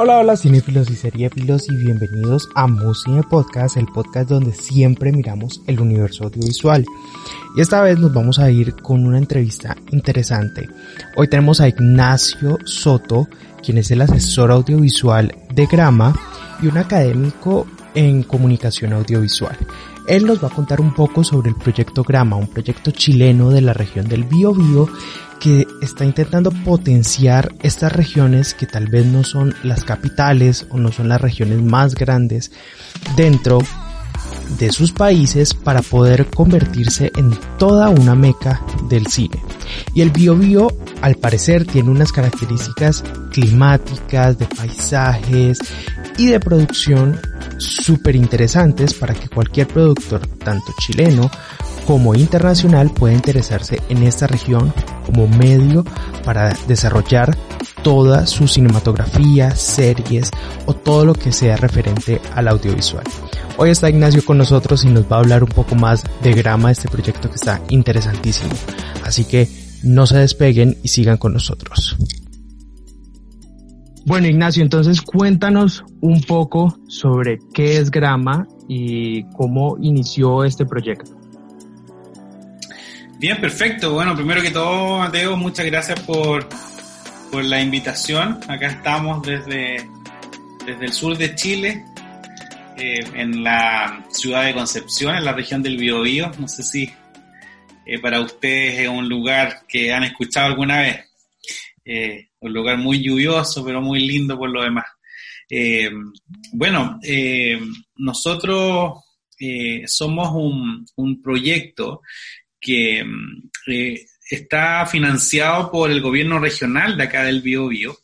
Hola, hola cinéfilos y seriéfilos y bienvenidos a Musine Podcast, el podcast donde siempre miramos el universo audiovisual. Y esta vez nos vamos a ir con una entrevista interesante. Hoy tenemos a Ignacio Soto, quien es el asesor audiovisual de Grama y un académico en comunicación audiovisual. Él nos va a contar un poco sobre el proyecto Grama, un proyecto chileno de la región del Biobío que está intentando potenciar estas regiones que tal vez no son las capitales o no son las regiones más grandes dentro de sus países para poder convertirse en toda una meca del cine. Y el Biobío al parecer tiene unas características climáticas, de paisajes y de producción súper interesantes para que cualquier productor, tanto chileno como internacional, pueda interesarse en esta región como medio para desarrollar toda su cinematografía, series o todo lo que sea referente al audiovisual. Hoy está Ignacio con nosotros y nos va a hablar un poco más de Grama, este proyecto que está interesantísimo. Así que no se despeguen y sigan con nosotros. Bueno, Ignacio, entonces cuéntanos un poco sobre qué es Grama y cómo inició este proyecto. Bien, perfecto. Bueno, primero que todo, Mateo, muchas gracias por, por la invitación. Acá estamos desde, desde el sur de Chile, eh, en la ciudad de Concepción, en la región del Biobío. No sé si eh, para ustedes es un lugar que han escuchado alguna vez. Eh, un lugar muy lluvioso, pero muy lindo por lo demás. bueno, nosotros somos un, un proyecto que eh, está financiado por el gobierno regional de acá del Bio Bio.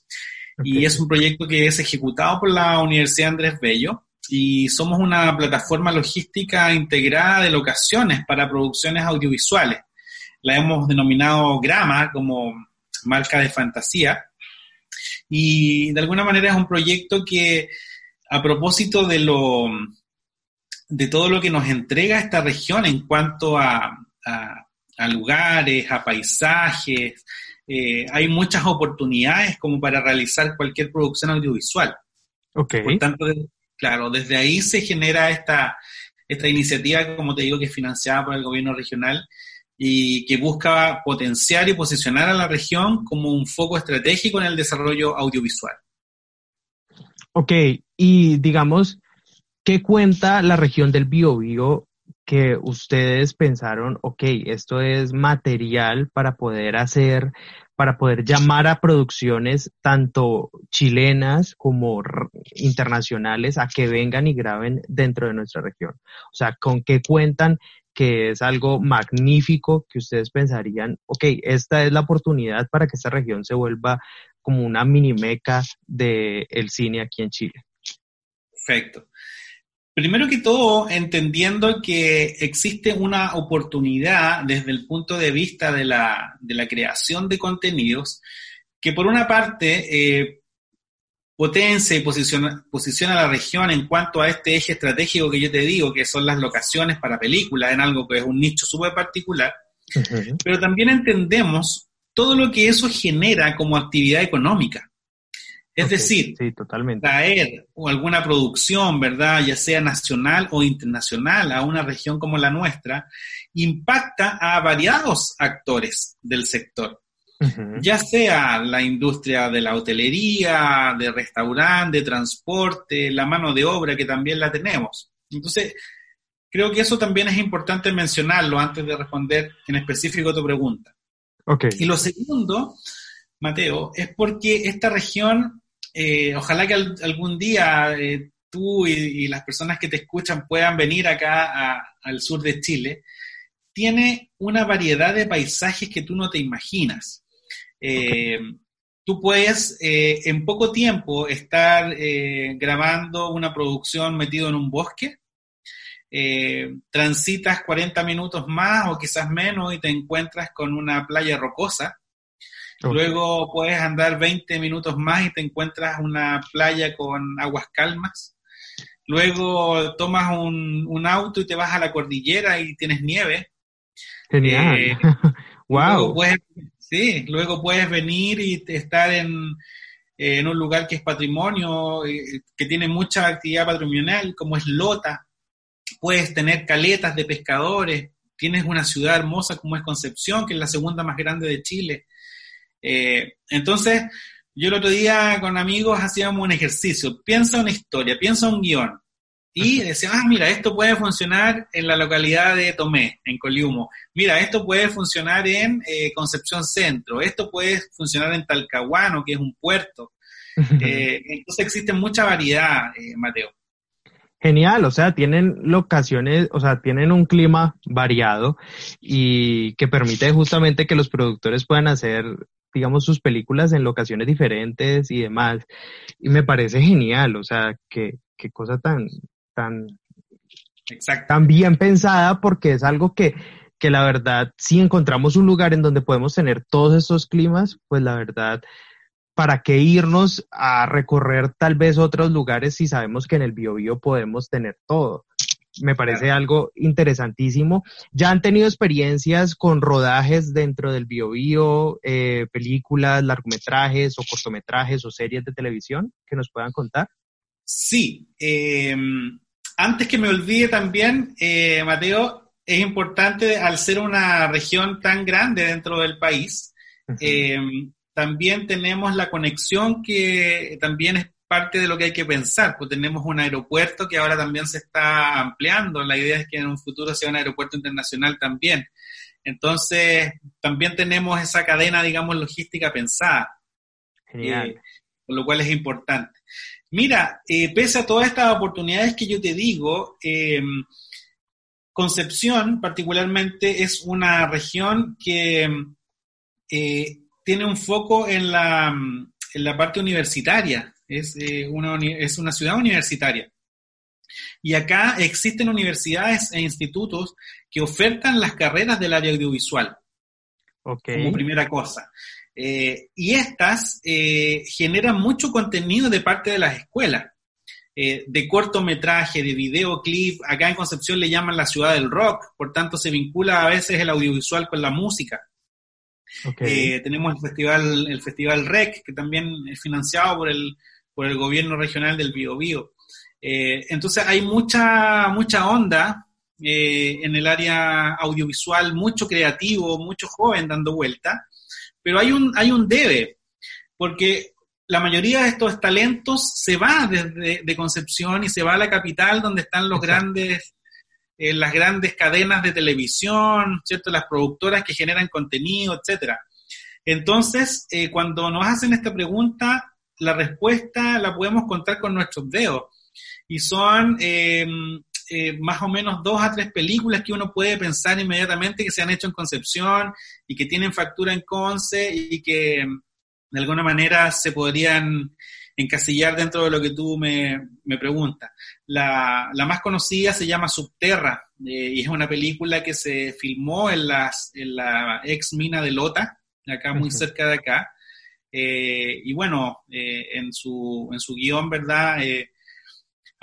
Y es un proyecto que es ejecutado por la Universidad Andrés Bello y somos una plataforma logística integrada de locaciones para producciones audiovisuales. La hemos denominado Grama como marca de fantasía y de alguna manera es un proyecto que a propósito de lo de todo lo que nos entrega esta región en cuanto a, a, lugares, a paisajes. Eh, hay muchas oportunidades como para realizar cualquier producción audiovisual. Okay. Por tanto, claro, desde ahí se genera esta, esta iniciativa, como te digo, que es financiada por el gobierno regional y que busca potenciar y posicionar a la región como un foco estratégico en el desarrollo audiovisual. Ok, y digamos, ¿qué cuenta la región del Biobío que ustedes pensaron, ok, esto es material para poder hacer, para poder llamar a producciones tanto chilenas como internacionales a que vengan y graben dentro de nuestra región? O sea, ¿con qué cuentan que es algo magnífico que ustedes pensarían, ok, esta es la oportunidad para que esta región se vuelva como una mini meca del cine aquí en Chile? Perfecto. Primero que todo, entendiendo que existe una oportunidad desde el punto de vista de la, de la creación de contenidos, que por una parte eh, potencia y posiciona, posiciona a la región en cuanto a este eje estratégico que yo te digo, que son las locaciones para películas, en algo que es un nicho súper particular, pero también entendemos todo lo que eso genera como actividad económica. Es decir, traer alguna producción, ¿verdad? Ya sea nacional o internacional a una región como la nuestra, impacta a variados actores del sector. Ya sea la industria de la hotelería, de restaurante, de transporte, la mano de obra que también la tenemos. Entonces, creo que eso también es importante mencionarlo antes de responder en específico a tu pregunta. Okay. Y lo segundo, Mateo, es porque esta región eh, ojalá que algún día eh, tú y, las personas que te escuchan puedan venir acá al sur de Chile, tiene una variedad de paisajes que tú no te imaginas. Eh, tú puedes en poco tiempo estar grabando una producción metido en un bosque, transitas 40 minutos más o quizás menos y te encuentras con una playa rocosa Luego puedes andar 20 minutos más y te encuentras una playa con aguas calmas. Luego tomas un, auto y te vas a la cordillera y tienes nieve. Genial. wow. Eh, sí, luego puedes venir y estar en, en un lugar que es patrimonio, que tiene mucha actividad patrimonial, como es Lota. Puedes tener caletas de pescadores, tienes una ciudad hermosa como es Concepción, que es la segunda más grande de Chile. Entonces, yo el otro día con amigos hacíamos un ejercicio, piensa una historia, piensa un guion, y decía, ah, mira, esto puede funcionar en la localidad de Tomé, en Coliumo. Mira, esto puede funcionar en eh, Concepción Centro. Esto puede funcionar en Talcahuano, que es un puerto. Eh, entonces existe mucha variedad, eh, Mateo. Genial, o sea, tienen locaciones, o sea, tienen un clima variado y que permite justamente que los productores puedan hacer, digamos, sus películas en locaciones diferentes y demás. Y me parece genial, o sea, qué, qué cosa tan, tan, tan bien pensada porque es algo que, que la verdad, si encontramos un lugar en donde podemos tener todos estos climas, pues la verdad, ¿para qué irnos a recorrer tal vez otros lugares si sabemos que en el Biobío podemos tener todo? Me parece algo interesantísimo. ¿Ya han tenido experiencias con rodajes dentro del Biobío, eh, películas, largometrajes o cortometrajes o series de televisión que nos puedan contar? Sí, eh, antes que me olvide también, eh, Mateo, es importante, al ser una región tan grande dentro del país, eh, también tenemos la conexión que también es parte de lo que hay que pensar, pues tenemos un aeropuerto que ahora también se está ampliando, la idea es que en un futuro sea un aeropuerto internacional también. Entonces, también tenemos esa cadena, digamos, logística pensada. Genial. Eh, con lo cual es importante. Mira, eh, pese a todas estas oportunidades que yo te digo, em, Concepción particularmente es una región que eh, tiene un foco en la, en la parte universitaria, es, eh, una, es una ciudad universitaria. Y acá existen universidades e institutos que ofertan las carreras del área audiovisual. Como primera cosa. Eh, y estas eh, generan mucho contenido de parte de las escuelas, eh, de cortometraje, de videoclip. Acá en Concepción le llaman la ciudad del rock, por tanto se vincula a veces el audiovisual con la música. Tenemos el festival, el festival REC, que también es financiado por el, por el gobierno regional del Biobío. entonces hay mucha, mucha onda en el área audiovisual, mucho creativo, mucho joven dando vuelta. Pero hay un, hay un debe, porque la mayoría de estos talentos se va desde de Concepción y se va a la capital donde están los grandes, eh, las grandes cadenas de televisión, ¿cierto? Las productoras que generan contenido, etcétera. Entonces, eh, cuando nos hacen esta pregunta, la respuesta la podemos contar con nuestros dedos. Y son eh, eh, más o menos dos a tres películas que uno puede pensar inmediatamente que se han hecho en Concepción y que tienen factura en Conce y que de alguna manera se podrían encasillar dentro de lo que tú me, preguntas. La, más conocida se llama Subterra eh, y es una película que se filmó en, las, en la ex mina de Lota, acá muy cerca de acá. Eh, y bueno, en, su, en su guion, ¿verdad?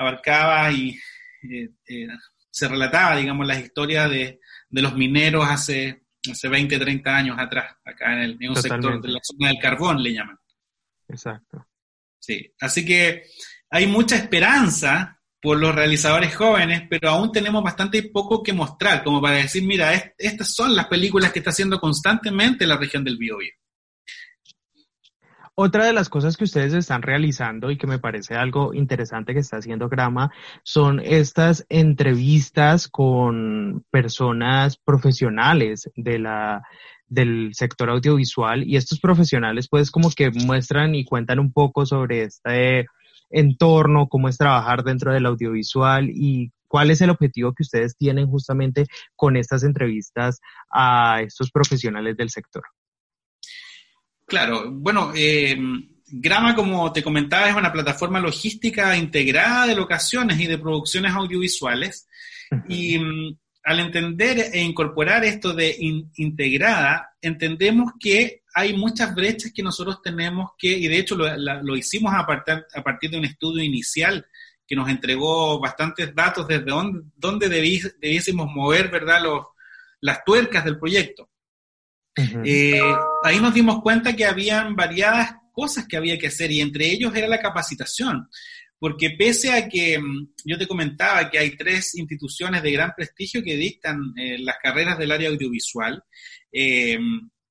abarcaba y eh, eh, se relataba, digamos, las historias de, los mineros hace, hace 20, 30 años atrás, acá en, el, en un sector de la zona del carbón, le llaman. Exacto. Sí, así que hay mucha esperanza por los realizadores jóvenes, pero aún tenemos bastante poco que mostrar, como para decir, mira, estas son las películas que está haciendo constantemente la región del Biobío. Otra de las cosas que ustedes están realizando y que me parece algo interesante que está haciendo Grama son estas entrevistas con personas profesionales de la, del sector audiovisual y estos profesionales pues como que muestran y cuentan un poco sobre este entorno, cómo es trabajar dentro del audiovisual y cuál es el objetivo que ustedes tienen justamente con estas entrevistas a estos profesionales del sector. Claro, bueno, eh, Grama, como te comentaba, es una plataforma logística integrada de locaciones y de producciones audiovisuales. Y mm, al entender e incorporar esto de integrada, entendemos que hay muchas brechas que nosotros tenemos que, y de hecho lo, hicimos a, a, partir de un estudio inicial que nos entregó bastantes datos desde dónde, dónde debiésemos mover ¿verdad? Los, las tuercas del proyecto. Eh, ahí nos dimos cuenta que habían variadas cosas que había que hacer y entre ellos era la capacitación. Porque pese a que mm, yo te comentaba que hay tres instituciones de gran prestigio que dictan eh, las carreras del área audiovisual, eh,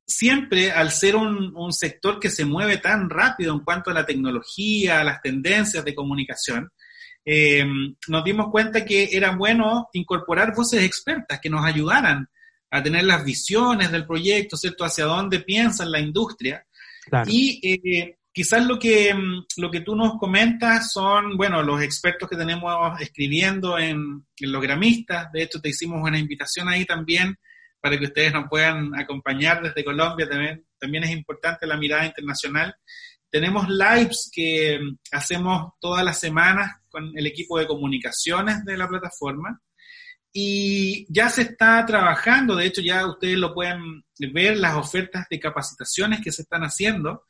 siempre al ser un, un, sector que se mueve tan rápido en cuanto a la tecnología, a las tendencias de comunicación, eh, nos dimos cuenta que era bueno incorporar voces expertas que nos ayudaran a tener las visiones del proyecto, ¿cierto? Hacia dónde piensa la industria. Y eh, quizás lo que, lo que tú nos comentas son, bueno, los expertos que tenemos escribiendo en, en los gramistas. De hecho, te hicimos una invitación ahí también para que ustedes nos puedan acompañar desde Colombia. También, también es importante la mirada internacional. Tenemos lives que hacemos todas las semanas con el equipo de comunicaciones de la plataforma y ya se está trabajando, de hecho ya ustedes lo pueden ver, las ofertas de capacitaciones que se están haciendo.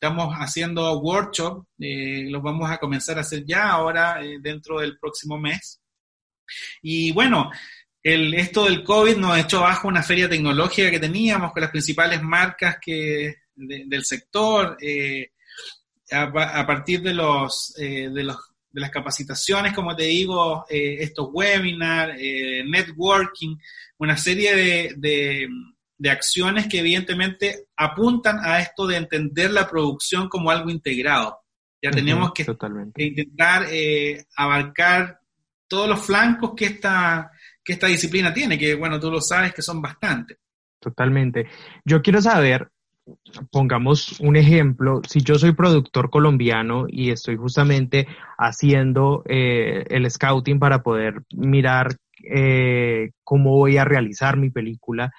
Estamos haciendo workshops, eh, los vamos a comenzar a hacer ya ahora eh, dentro del próximo mes. Y bueno, el, esto del COVID nos ha hecho bajo una feria tecnológica que teníamos con las principales marcas que, del sector. Eh, a, partir de los, de los de las capacitaciones, como te digo, estos webinars, networking, una serie de, acciones que evidentemente apuntan a esto de entender la producción como algo integrado. Ya tenemos que, intentar eh, abarcar todos los flancos que esta, que esta disciplina tiene, que bueno, tú lo sabes que son bastantes. Totalmente. Yo quiero saber, pongamos un ejemplo, si yo soy productor colombiano y estoy justamente haciendo eh, el scouting para poder mirar eh, cómo voy a realizar mi película,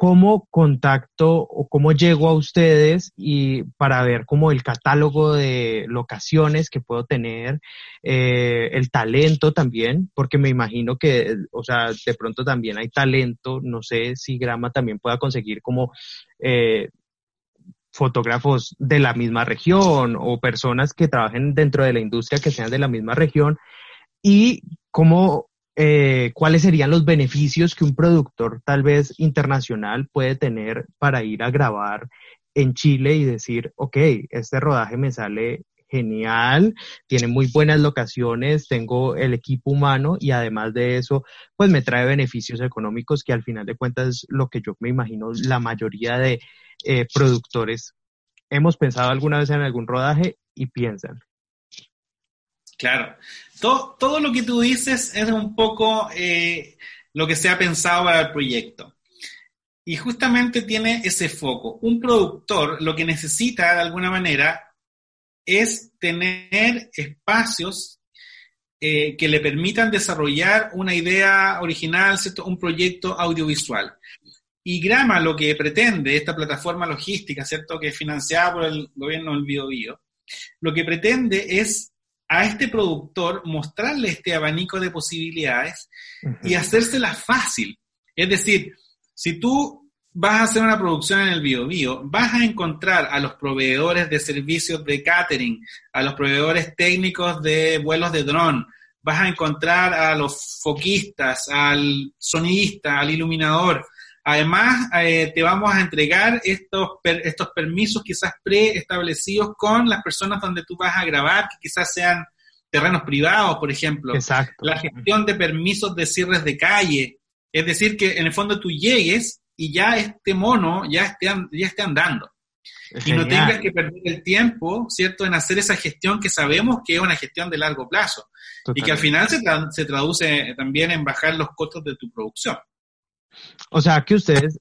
¿cómo contacto o cómo llego a ustedes y para ver como el catálogo de locaciones que puedo tener, eh, el talento también, porque me imagino que, o sea, de pronto también hay talento, no sé si Grama también pueda conseguir como eh, fotógrafos de la misma región o personas que trabajen dentro de la industria que sean de la misma región y cómo eh, cuáles serían los beneficios que un productor tal vez internacional puede tener para ir a grabar en Chile y decir, ok, este rodaje me sale genial, tiene muy buenas locaciones, tengo el equipo humano y además de eso, pues me trae beneficios económicos que al final de cuentas es lo que yo me imagino la mayoría de eh, productores. Hemos pensado alguna vez en algún rodaje y piensan, Claro. Todo, todo lo que tú dices es un poco eh, lo que se ha pensado para el proyecto. Y justamente tiene ese foco. Un productor lo que necesita de alguna manera es tener espacios eh, que le permitan desarrollar una idea original, un proyecto audiovisual. Y Grama lo que pretende, esta plataforma logística, ¿cierto? que es financiada por el gobierno del Bio, lo que pretende es a este productor mostrarle este abanico de posibilidades y hacérsela fácil. Es decir, si tú vas a hacer una producción en el BioBio, vas a encontrar a los proveedores de servicios de catering, a los proveedores técnicos de vuelos de dron, vas a encontrar a los foquistas, al sonidista, al iluminador, Además, eh, te vamos a entregar estos, estos permisos quizás preestablecidos con las personas donde tú vas a grabar, que quizás sean terrenos privados, por ejemplo. Exacto. La gestión de permisos de cierres de calle. Es decir, que en el fondo tú llegues y ya este mono ya esté, ya esté andando. Y no tengas que perder el tiempo, ¿cierto?, en hacer esa gestión que sabemos que es una gestión de largo plazo. Y que al final se, se traduce también en bajar los costos de tu producción. O sea que ustedes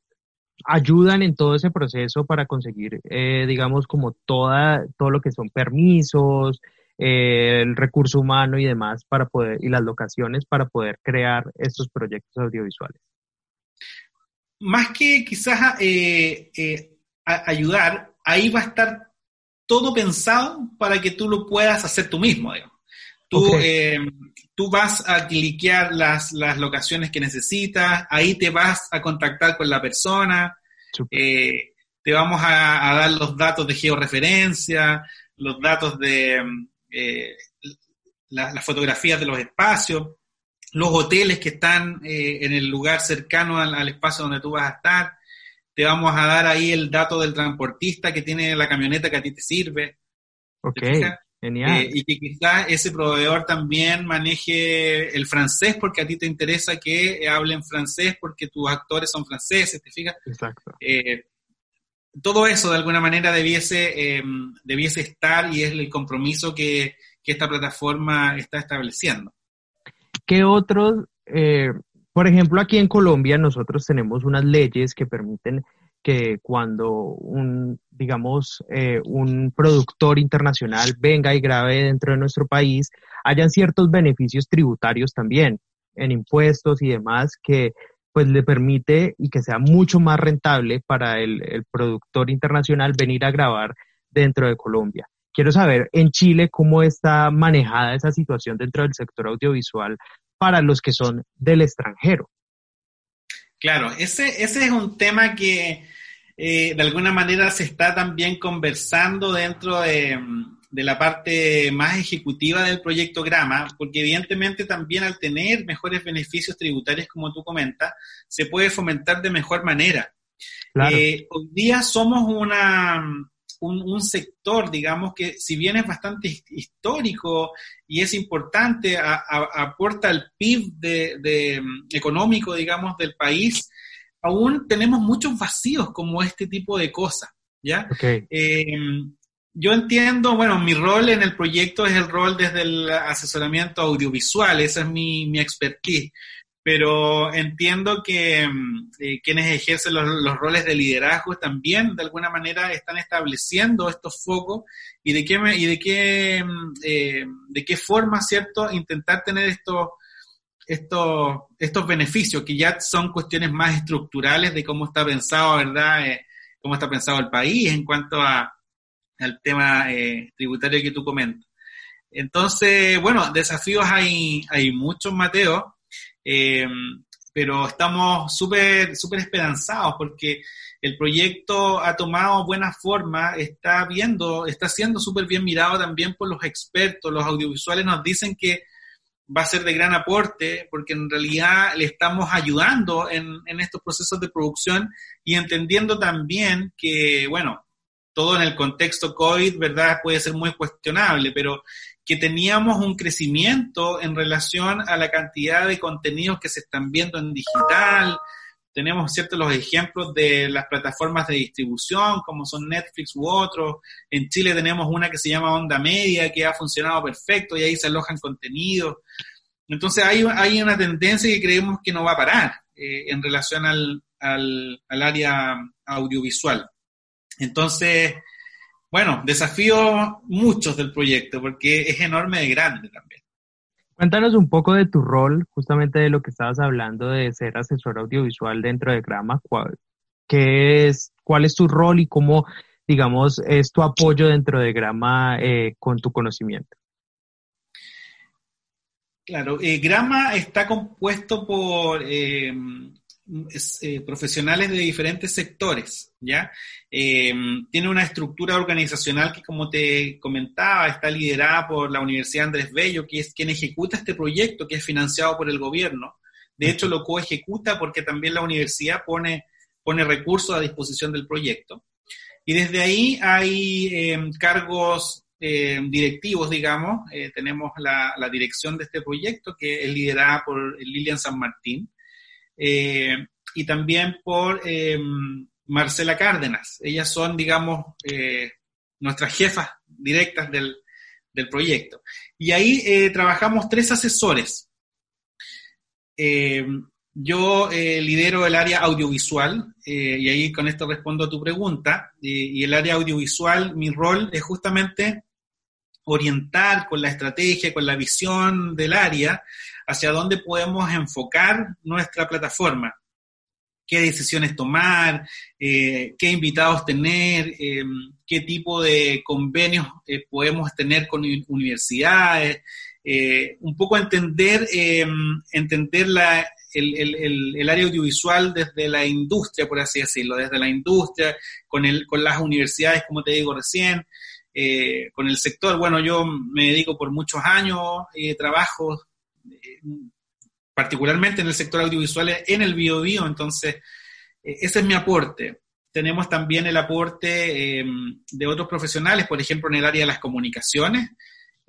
ayudan en todo ese proceso para conseguir, eh, digamos, como toda, todo lo que son permisos, eh, el recurso humano y demás para poder, y las locaciones para poder crear estos proyectos audiovisuales. Más que quizás eh, ayudar, ahí va a estar todo pensado para que tú lo puedas hacer tú mismo, digamos. Tú, tú vas a cliquear las, las, locaciones que necesitas, ahí te vas a contactar con la persona, eh, te vamos a, dar los datos de georreferencia, los datos de eh, las fotografías de los espacios, los hoteles que están eh, en el lugar cercano al, espacio donde tú vas a estar. te vamos a dar ahí el dato del transportista que tiene la camioneta que a ti te sirve. Eh, y que quizás ese proveedor también maneje el francés porque a ti te interesa que hablen francés porque tus actores son franceses, ¿te fijas? Exacto. Eh, todo eso de alguna manera debiese, em, debiese estar y es el compromiso que, que esta plataforma está estableciendo. ¿Qué otros, eh, por ejemplo, aquí en Colombia nosotros tenemos unas leyes que permiten que cuando un, digamos, eh, un productor internacional venga y grabe dentro de nuestro país, hayan ciertos beneficios tributarios también en impuestos y demás que pues le permite y que sea mucho más rentable para el, el productor internacional venir a grabar dentro de Colombia. Quiero saber en Chile cómo está manejada esa situación dentro del sector audiovisual para los que son del extranjero. Claro, ese, ese es un tema que eh, de alguna manera se está también conversando dentro de, de, la parte más ejecutiva del proyecto Grama, porque evidentemente también al tener mejores beneficios tributarios, como tú comentas, se puede fomentar de mejor manera. Eh, hoy día somos una, un, sector, digamos, que si bien es bastante histórico y es importante, aporta al PIB de, económico, digamos, del país, aún tenemos muchos vacíos como este tipo de cosas, ¿ya? Eh, yo entiendo, bueno, mi rol en el proyecto es el rol desde el asesoramiento audiovisual, esa es mi, mi expertise pero entiendo que mm, eh, quienes ejercen los, roles de liderazgo también de alguna manera están estableciendo estos focos y de qué, y de qué, mm, eh, de qué forma, ¿cierto?, intentar tener estos, estos, estos beneficios, que ya son cuestiones más estructurales de cómo está pensado, ¿verdad?, eh, cómo está pensado el país en cuanto a, al tema tributario que tú comentas. Entonces, bueno, desafíos hay, hay muchos, Mateo, eh, pero estamos súper súper esperanzados porque el proyecto ha tomado buena forma, está viendo, está siendo súper bien mirado también por los expertos, los audiovisuales nos dicen que va a ser de gran aporte porque en realidad le estamos ayudando en, estos procesos de producción y entendiendo también que, bueno, todo en el contexto COVID, ¿verdad? Puede ser muy cuestionable, pero que teníamos un crecimiento en relación a la cantidad de contenidos que se están viendo en digital. Tenemos ciertos los ejemplos de las plataformas de distribución, como son Netflix u otros. En Chile tenemos una que se llama Onda Media, que ha funcionado perfecto y ahí se alojan contenidos. Entonces hay, hay una tendencia que creemos que no va a parar eh, en relación al, al, área audiovisual. Entonces, bueno, desafío muchos del proyecto porque es enorme de grande también. Cuéntanos un poco de tu rol, justamente de lo que estabas hablando de ser asesor audiovisual dentro de Grama. ¿Cuál, qué es, cuál es tu rol y cómo, digamos, es tu apoyo dentro de Grama eh, con tu conocimiento? Claro, eh, Grama está compuesto por eh, eh, profesionales de diferentes sectores, ¿ya? Eh, tiene una estructura organizacional que, como te comentaba, está liderada por la Universidad Andrés Bello, que es quien ejecuta este proyecto, que es financiado por el gobierno. De hecho, lo co-ejecuta porque también la universidad pone, pone recursos a disposición del proyecto. Y desde ahí hay eh, cargos directivos, digamos. tenemos la, la, dirección de este proyecto, que es liderada por Lilian San Martín. Eh, y también por eh, Marcela Cárdenas. Ellas son, digamos, eh, nuestras jefas directas del, proyecto. Y ahí trabajamos tres asesores. yo lidero el área audiovisual, y ahí con esto respondo a tu pregunta, y el área audiovisual, mi rol es justamente orientar con la estrategia, con la visión del área, hacia dónde podemos enfocar nuestra plataforma, qué decisiones tomar, eh, qué invitados tener, eh, qué tipo de convenios eh, podemos tener con universidades, un poco entender, entender la, el, el, área audiovisual desde la industria, por así decirlo, desde la industria, con, el, con las universidades, como te digo recién, con el sector. Bueno, yo me dedico por muchos años, trabajo particularmente en el sector audiovisual en el bio, bio entonces eh, ese es mi aporte. tenemos también el aporte em, de otros profesionales, por ejemplo, en el área de las comunicaciones.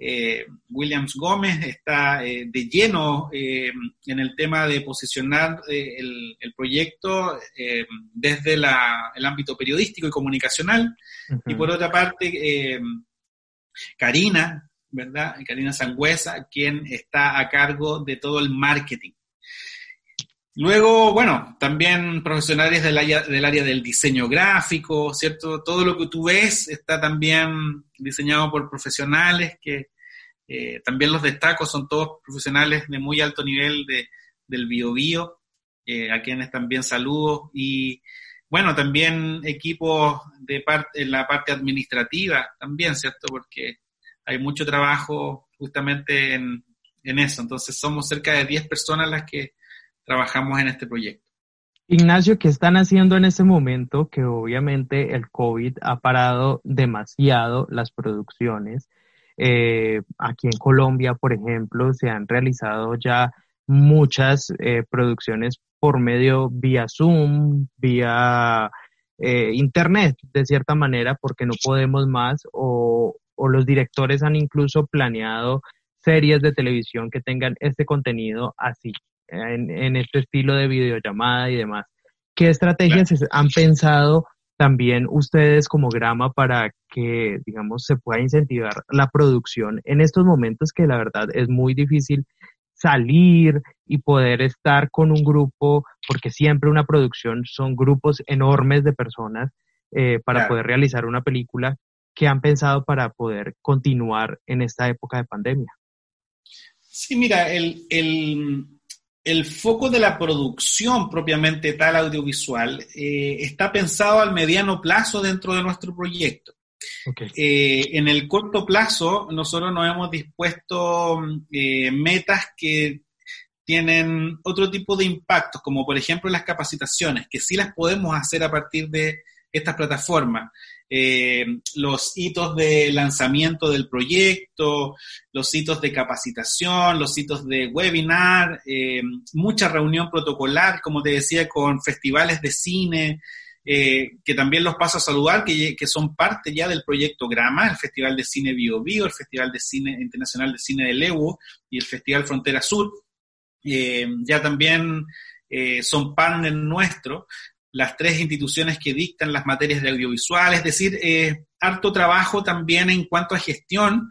Eh, Williams Gómez está eh, de lleno em, en el tema de posicionar eh, el, proyecto em, desde el ámbito periodístico y comunicacional. Y por otra parte, Karina, ¿verdad? Karina Sangüesa, quien está a cargo de todo el marketing. Luego, bueno, también profesionales del área, del área del diseño gráfico, ¿cierto? Todo lo que tú ves está también diseñado por profesionales que eh, también los destaco, son todos profesionales de muy alto nivel de, del biobío, eh, a quienes también saludo. Y bueno, también equipos de parte, en la parte administrativa también, ¿cierto? Porque hay mucho trabajo justamente en, en eso. Entonces somos cerca de 10 personas las que trabajamos en este proyecto. Ignacio, ¿qué están haciendo en este momento? Que obviamente el COVID ha parado demasiado las producciones. Eh, aquí en Colombia, por ejemplo, se han realizado ya muchas eh, producciones por medio vía Zoom, vía eh, Internet, de cierta manera, porque no podemos más, o, o los directores han incluso planeado series de televisión que tengan este contenido así en, este estilo de videollamada y demás. ¿Qué estrategias han pensado también ustedes como Grama para que, digamos, se pueda incentivar la producción en estos momentos que la verdad es muy difícil salir y poder estar con un grupo, porque siempre una producción son grupos enormes de personas eh, para poder realizar una película que han pensado para poder continuar en esta época de pandemia. Sí, mira, el, el foco de la producción propiamente tal audiovisual eh, está pensado al mediano plazo dentro de nuestro proyecto. Eh, en el corto plazo, nosotros nos hemos dispuesto eh, metas que tienen otro tipo de impactos, como por ejemplo las capacitaciones, que sí las podemos hacer a partir de estas plataformas. Eh, los hitos de lanzamiento del proyecto, los hitos de capacitación, los hitos de webinar, eh, mucha reunión protocolar, como te decía, con festivales de cine, eh, que también los paso a saludar, que, son parte ya del proyecto Grama, el Festival de Cine Bio Bio, el Festival de Cine Internacional de Cine de Lewu y el Festival Frontera Sur. ya también son partners nuestros las tres instituciones que dictan las materias de audiovisual, es decir, eh, harto trabajo también en cuanto a gestión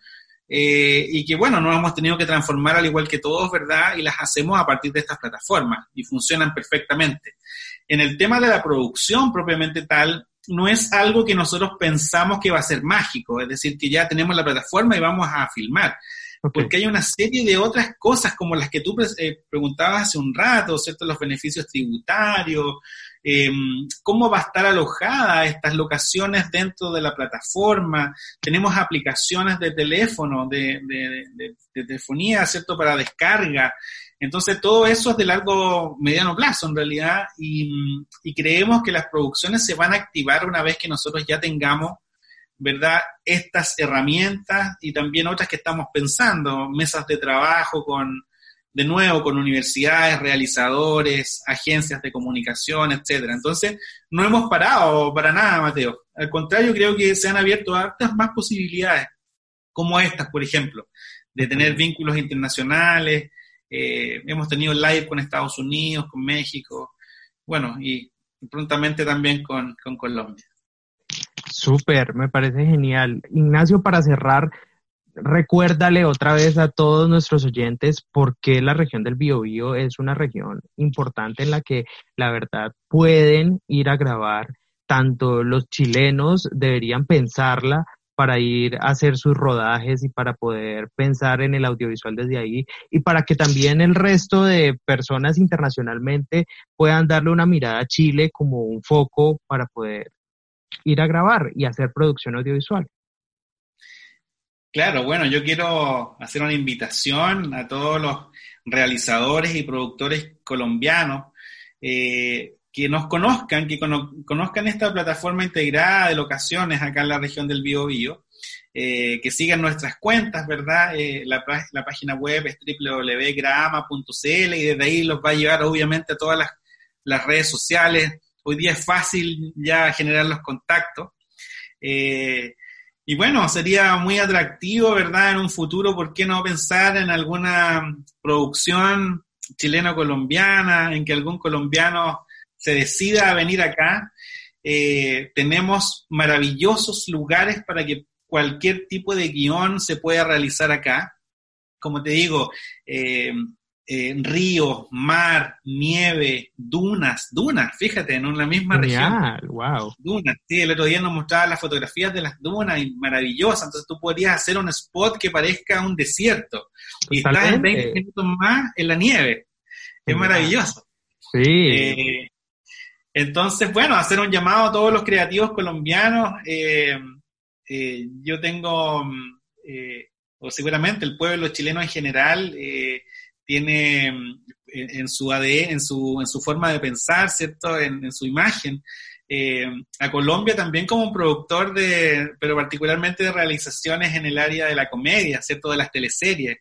eh, y que, bueno, nos hemos tenido que transformar al igual que todos, ¿verdad? Y las hacemos a partir de estas plataformas y funcionan perfectamente. En el tema de la producción propiamente tal, no es algo que nosotros pensamos que va a ser mágico, es decir, que ya tenemos la plataforma y vamos a filmar. Porque hay una serie de otras cosas como las que tú eh, preguntabas hace un rato, ¿cierto? Los beneficios tributarios, eh, cómo va a estar alojada estas locaciones dentro de la plataforma. Tenemos aplicaciones de teléfono, de, telefonía, ¿cierto? Para descarga. Entonces, todo eso es de largo, mediano plazo en realidad y, y creemos que las producciones se van a activar una vez que nosotros ya tengamos ¿verdad? Estas herramientas y también otras que estamos pensando, mesas de trabajo con, de nuevo, con universidades, realizadores, agencias de comunicación, etcétera. Entonces, no hemos parado para nada, Mateo. Al contrario, creo que se han abierto hartas más posibilidades, como estas, por ejemplo, de tener vínculos internacionales. Eh, hemos tenido live con Estados Unidos, con México, bueno, y prontamente también con, con Colombia. Súper, me parece genial. Ignacio, para cerrar, recuérdale otra vez a todos nuestros oyentes por qué la región del Biobío es una región importante en la que la verdad pueden ir a grabar. Tanto los chilenos deberían pensarla para ir a hacer sus rodajes y para poder pensar en el audiovisual desde ahí y para que también el resto de personas internacionalmente puedan darle una mirada a Chile como un foco para poder ir a grabar y hacer producción audiovisual. Claro, bueno, yo quiero hacer una invitación a todos los realizadores y productores colombianos eh, que nos conozcan, que conozcan esta plataforma integrada de locaciones acá en la región del Biobío, eh, que sigan nuestras cuentas, ¿verdad? Eh, la, página web es www.grama.cl y desde ahí los va a llevar obviamente a todas las, redes sociales hoy día es fácil ya generar los contactos. Eh, y bueno, sería muy atractivo, ¿verdad? En un futuro, ¿por qué no pensar en alguna producción chileno-colombiana, en que algún colombiano se decida a venir acá? Eh, tenemos maravillosos lugares para que cualquier tipo de guion se pueda realizar acá. Como te digo, eh, eh, ríos, mar, nieve, dunas, dunas, fíjate, en la misma región. wow. Dunas, sí, el otro día nos mostraba las fotografías de las dunas y maravillosas, entonces tú podrías hacer un spot que parezca un desierto y estás en 20 minutos más en la nieve. Es maravilloso. Sí. Eh, entonces, bueno, hacer un llamado a todos los creativos colombianos. Eh, yo tengo, o seguramente el pueblo chileno en general, tiene mm, en, su ADN, en su, en su forma de pensar, ¿cierto? En, su imagen. Eh, a Colombia también como productor de, pero particularmente de realizaciones en el área de la comedia, ¿cierto? De las teleseries.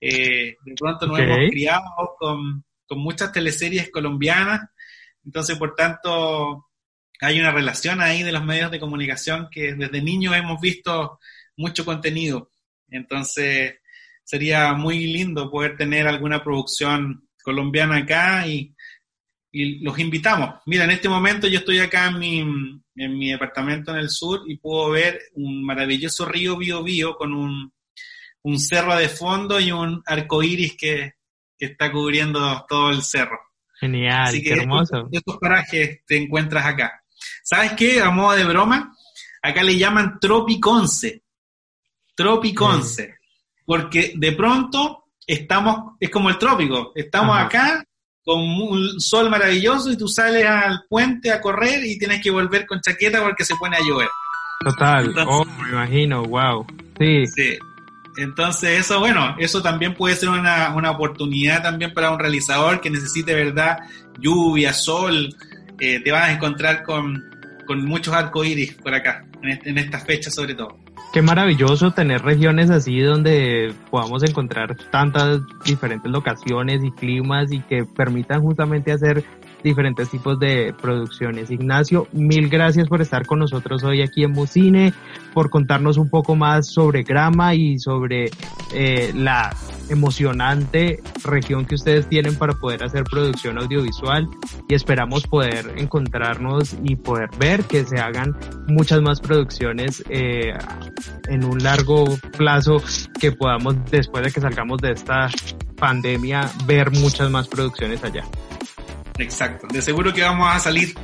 Eh, de pronto nos hemos criado con, con muchas teleseries colombianas, entonces por tanto hay una relación ahí de los medios de comunicación que desde niños hemos visto mucho contenido. Entonces, sería muy lindo poder tener alguna producción colombiana acá y, los invitamos. Mira, en este momento yo estoy acá en mi, en mi departamento en el sur y puedo ver un maravilloso río Bio Bio con un, un cerro de fondo y un arco iris que, que está cubriendo todo el cerro. Genial, qué hermoso. Estos, parajes te encuentras acá. ¿Sabes qué? A modo de broma, acá le llaman Tropiconce. Tropiconce porque de pronto estamos, es como el trópico, estamos acá con un sol maravilloso y tú sales al puente a correr y tienes que volver con chaqueta porque se pone a llover. Total, oh, me imagino, wow. Sí. sí. Entonces eso, bueno, eso también puede ser una, una oportunidad también para un realizador que necesite, ¿verdad? Lluvia, sol, eh, te vas a encontrar con, con muchos arcoíris por acá, en, este, en estas fechas sobre todo. Qué maravilloso tener regiones así donde podamos encontrar tantas diferentes locaciones y climas y que permitan justamente hacer diferentes tipos de producciones. Ignacio, mil gracias por estar con nosotros hoy aquí en Mucine, por contarnos un poco más sobre Grama y sobre eh, la emocionante región que ustedes tienen para poder hacer producción audiovisual y esperamos poder encontrarnos y poder ver que se hagan muchas más producciones eh, en un largo plazo que podamos después de que salgamos de esta pandemia ver muchas más producciones allá. Exacto. De seguro que vamos a salir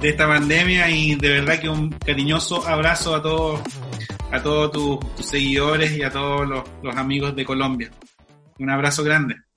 de esta pandemia y de verdad que un cariñoso abrazo a todos a todos tus, seguidores y a todos los amigos de Colombia. Un abrazo grande.